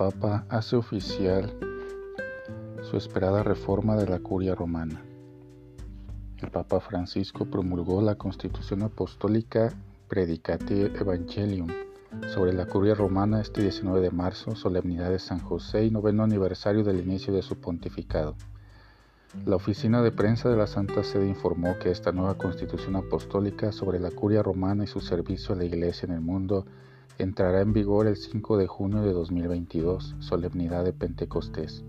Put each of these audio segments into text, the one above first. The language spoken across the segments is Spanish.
Papa hace oficial su esperada reforma de la curia romana. El Papa Francisco promulgó la Constitución Apostólica Predicate Evangelium sobre la curia romana este 19 de marzo, solemnidad de San José y noveno aniversario del inicio de su pontificado. La oficina de prensa de la Santa Sede informó que esta nueva constitución apostólica sobre la curia romana y su servicio a la Iglesia en el mundo entrará en vigor el 5 de junio de 2022, solemnidad de Pentecostés.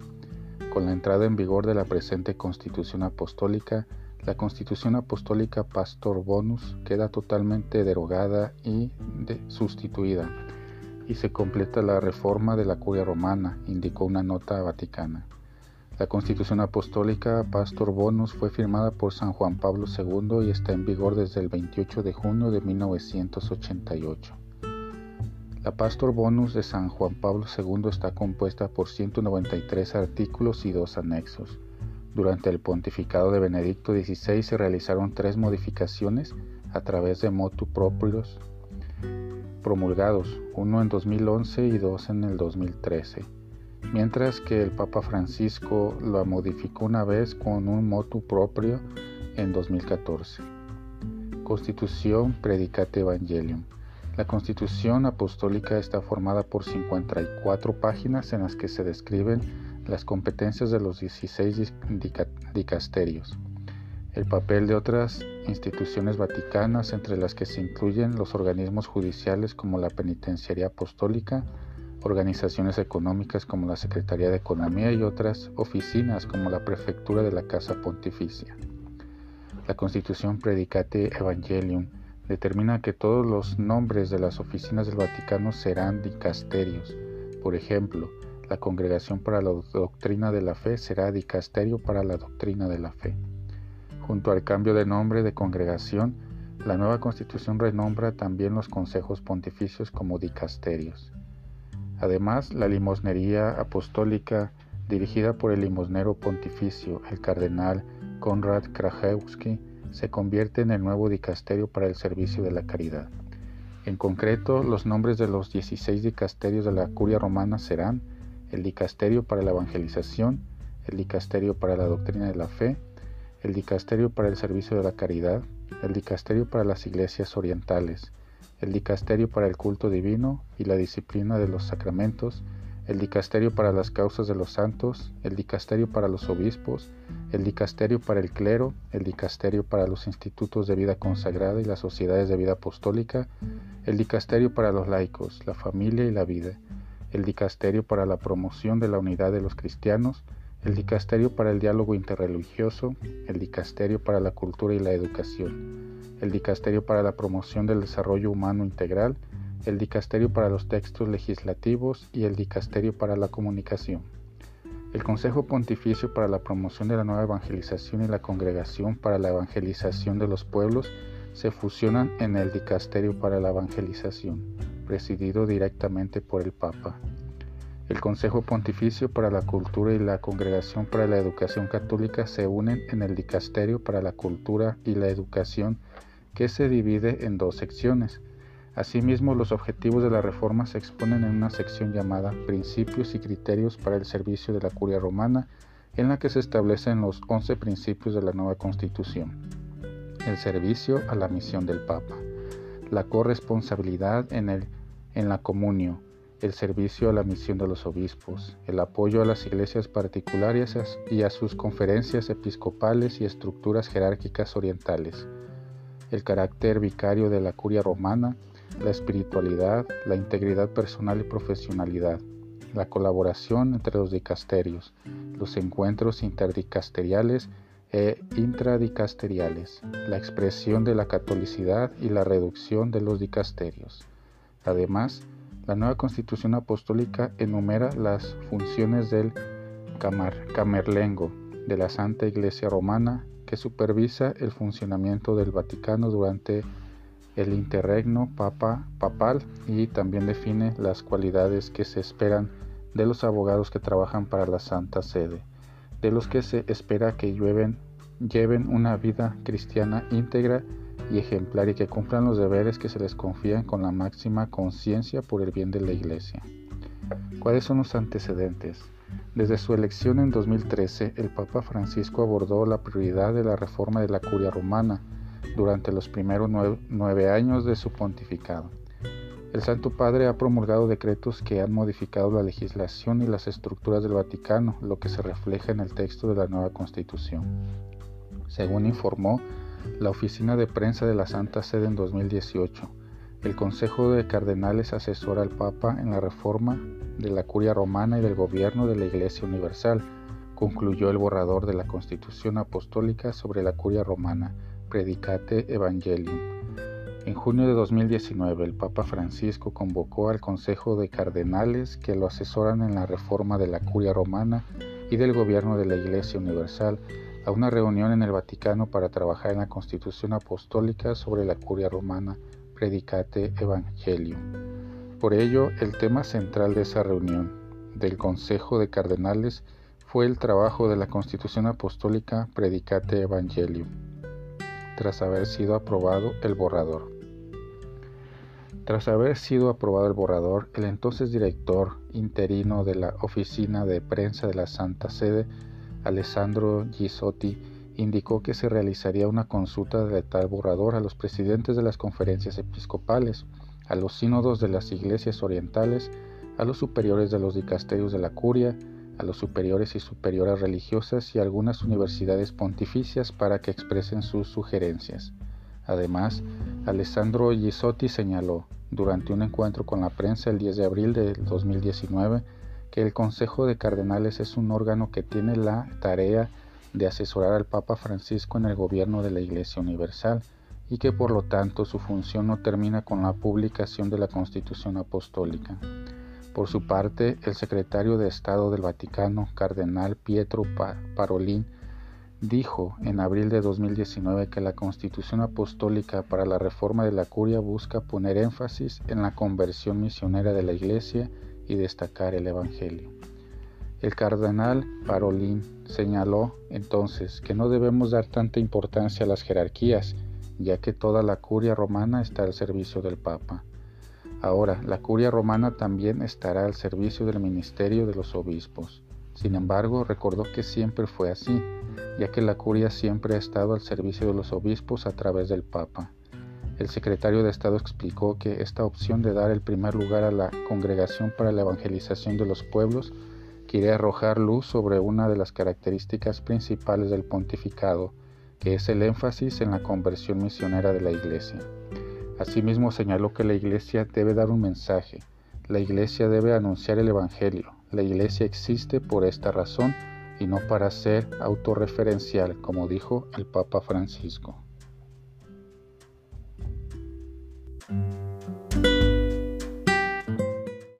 Con la entrada en vigor de la presente constitución apostólica, la constitución apostólica Pastor Bonus queda totalmente derogada y sustituida, y se completa la reforma de la curia romana, indicó una nota vaticana. La Constitución Apostólica Pastor Bonus fue firmada por San Juan Pablo II y está en vigor desde el 28 de junio de 1988. La Pastor Bonus de San Juan Pablo II está compuesta por 193 artículos y dos anexos. Durante el pontificado de Benedicto XVI se realizaron tres modificaciones a través de motu propios promulgados, uno en 2011 y dos en el 2013 mientras que el Papa Francisco lo modificó una vez con un motu propio en 2014. Constitución Predicate Evangelium. La Constitución Apostólica está formada por 54 páginas en las que se describen las competencias de los 16 dicasterios, el papel de otras instituciones vaticanas entre las que se incluyen los organismos judiciales como la Penitenciaría Apostólica, organizaciones económicas como la Secretaría de Economía y otras oficinas como la Prefectura de la Casa Pontificia. La Constitución Predicate Evangelium determina que todos los nombres de las oficinas del Vaticano serán dicasterios. Por ejemplo, la Congregación para la Doctrina de la Fe será dicasterio para la Doctrina de la Fe. Junto al cambio de nombre de congregación, la nueva Constitución renombra también los consejos pontificios como dicasterios. Además, la limosnería apostólica, dirigida por el limosnero pontificio, el cardenal Konrad Krajewski, se convierte en el nuevo dicasterio para el servicio de la caridad. En concreto, los nombres de los 16 dicasterios de la curia romana serán el dicasterio para la evangelización, el dicasterio para la doctrina de la fe, el dicasterio para el servicio de la caridad, el dicasterio para las iglesias orientales, el dicasterio para el culto divino y la disciplina de los sacramentos, el dicasterio para las causas de los santos, el dicasterio para los obispos, el dicasterio para el clero, el dicasterio para los institutos de vida consagrada y las sociedades de vida apostólica, el dicasterio para los laicos, la familia y la vida, el dicasterio para la promoción de la unidad de los cristianos, el dicasterio para el diálogo interreligioso, el dicasterio para la cultura y la educación el Dicasterio para la Promoción del Desarrollo Humano Integral, el Dicasterio para los Textos Legislativos y el Dicasterio para la Comunicación. El Consejo Pontificio para la Promoción de la Nueva Evangelización y la Congregación para la Evangelización de los Pueblos se fusionan en el Dicasterio para la Evangelización, presidido directamente por el Papa. El Consejo Pontificio para la Cultura y la Congregación para la Educación Católica se unen en el Dicasterio para la Cultura y la Educación que se divide en dos secciones. Asimismo, los objetivos de la reforma se exponen en una sección llamada Principios y Criterios para el Servicio de la Curia Romana, en la que se establecen los once principios de la nueva Constitución. El servicio a la misión del Papa, la corresponsabilidad en, el, en la comunio, el servicio a la misión de los obispos, el apoyo a las iglesias particulares y a sus conferencias episcopales y estructuras jerárquicas orientales, el carácter vicario de la curia romana, la espiritualidad, la integridad personal y profesionalidad, la colaboración entre los dicasterios, los encuentros interdicasteriales e intradicasteriales, la expresión de la catolicidad y la reducción de los dicasterios. Además, la nueva constitución apostólica enumera las funciones del camerlengo de la Santa Iglesia Romana que supervisa el funcionamiento del Vaticano durante el interregno papa, papal y también define las cualidades que se esperan de los abogados que trabajan para la Santa Sede, de los que se espera que lleven, lleven una vida cristiana íntegra y ejemplar y que cumplan los deberes que se les confían con la máxima conciencia por el bien de la Iglesia. ¿Cuáles son los antecedentes? Desde su elección en 2013, el Papa Francisco abordó la prioridad de la reforma de la curia romana durante los primeros nueve, años de su pontificado. El Santo Padre ha promulgado decretos que han modificado la legislación y las estructuras del Vaticano, lo que se refleja en el texto de la nueva Constitución. Según informó la Oficina de Prensa de la Santa Sede en 2018, el Consejo de Cardenales asesora al Papa en la reforma de la curia romana y del gobierno de la Iglesia Universal, concluyó el borrador de la Constitución Apostólica sobre la curia romana, Predicate Evangelium. En junio de 2019, el Papa Francisco convocó al Consejo de Cardenales que lo asesoran en la reforma de la curia romana y del gobierno de la Iglesia Universal a una reunión en el Vaticano para trabajar en la Constitución Apostólica sobre la curia romana, Predicate Evangelium. Por ello, el tema central de esa reunión del Consejo de Cardenales fue el trabajo de la Constitución Apostólica Predicate Evangelium, tras haber sido aprobado el borrador. Tras haber sido aprobado el borrador, el entonces director interino de la Oficina de Prensa de la Santa Sede, Alessandro Gisotti, indicó que se realizaría una consulta de tal borrador a los presidentes de las conferencias episcopales, a los sínodos de las iglesias orientales, a los superiores de los dicasterios de la curia, a los superiores y superioras religiosas y algunas universidades pontificias para que expresen sus sugerencias. Además, Alessandro Gisotti señaló, durante un encuentro con la prensa el 10 de abril de 2019, que el Consejo de Cardenales es un órgano que tiene la tarea de asesorar al Papa Francisco en el gobierno de la Iglesia Universal y que por lo tanto su función no termina con la publicación de la Constitución Apostólica. Por su parte, el secretario de Estado del Vaticano, Cardenal Pietro Parolin, dijo en abril de 2019 que la Constitución Apostólica para la reforma de la curia busca poner énfasis en la conversión misionera de la Iglesia y destacar el Evangelio. El cardenal Parolin señaló entonces que no debemos dar tanta importancia a las jerarquías, ya que toda la curia romana está al servicio del Papa. Ahora, la curia romana también estará al servicio del ministerio de los obispos. Sin embargo, recordó que siempre fue así, ya que la curia siempre ha estado al servicio de los obispos a través del Papa. El secretario de Estado explicó que esta opción de dar el primer lugar a la Congregación para la Evangelización de los Pueblos quiere arrojar luz sobre una de las características principales del pontificado, que es el énfasis en la conversión misionera de la Iglesia. Asimismo señaló que la Iglesia debe dar un mensaje, la Iglesia debe anunciar el Evangelio, la Iglesia existe por esta razón y no para ser autorreferencial, como dijo el Papa Francisco.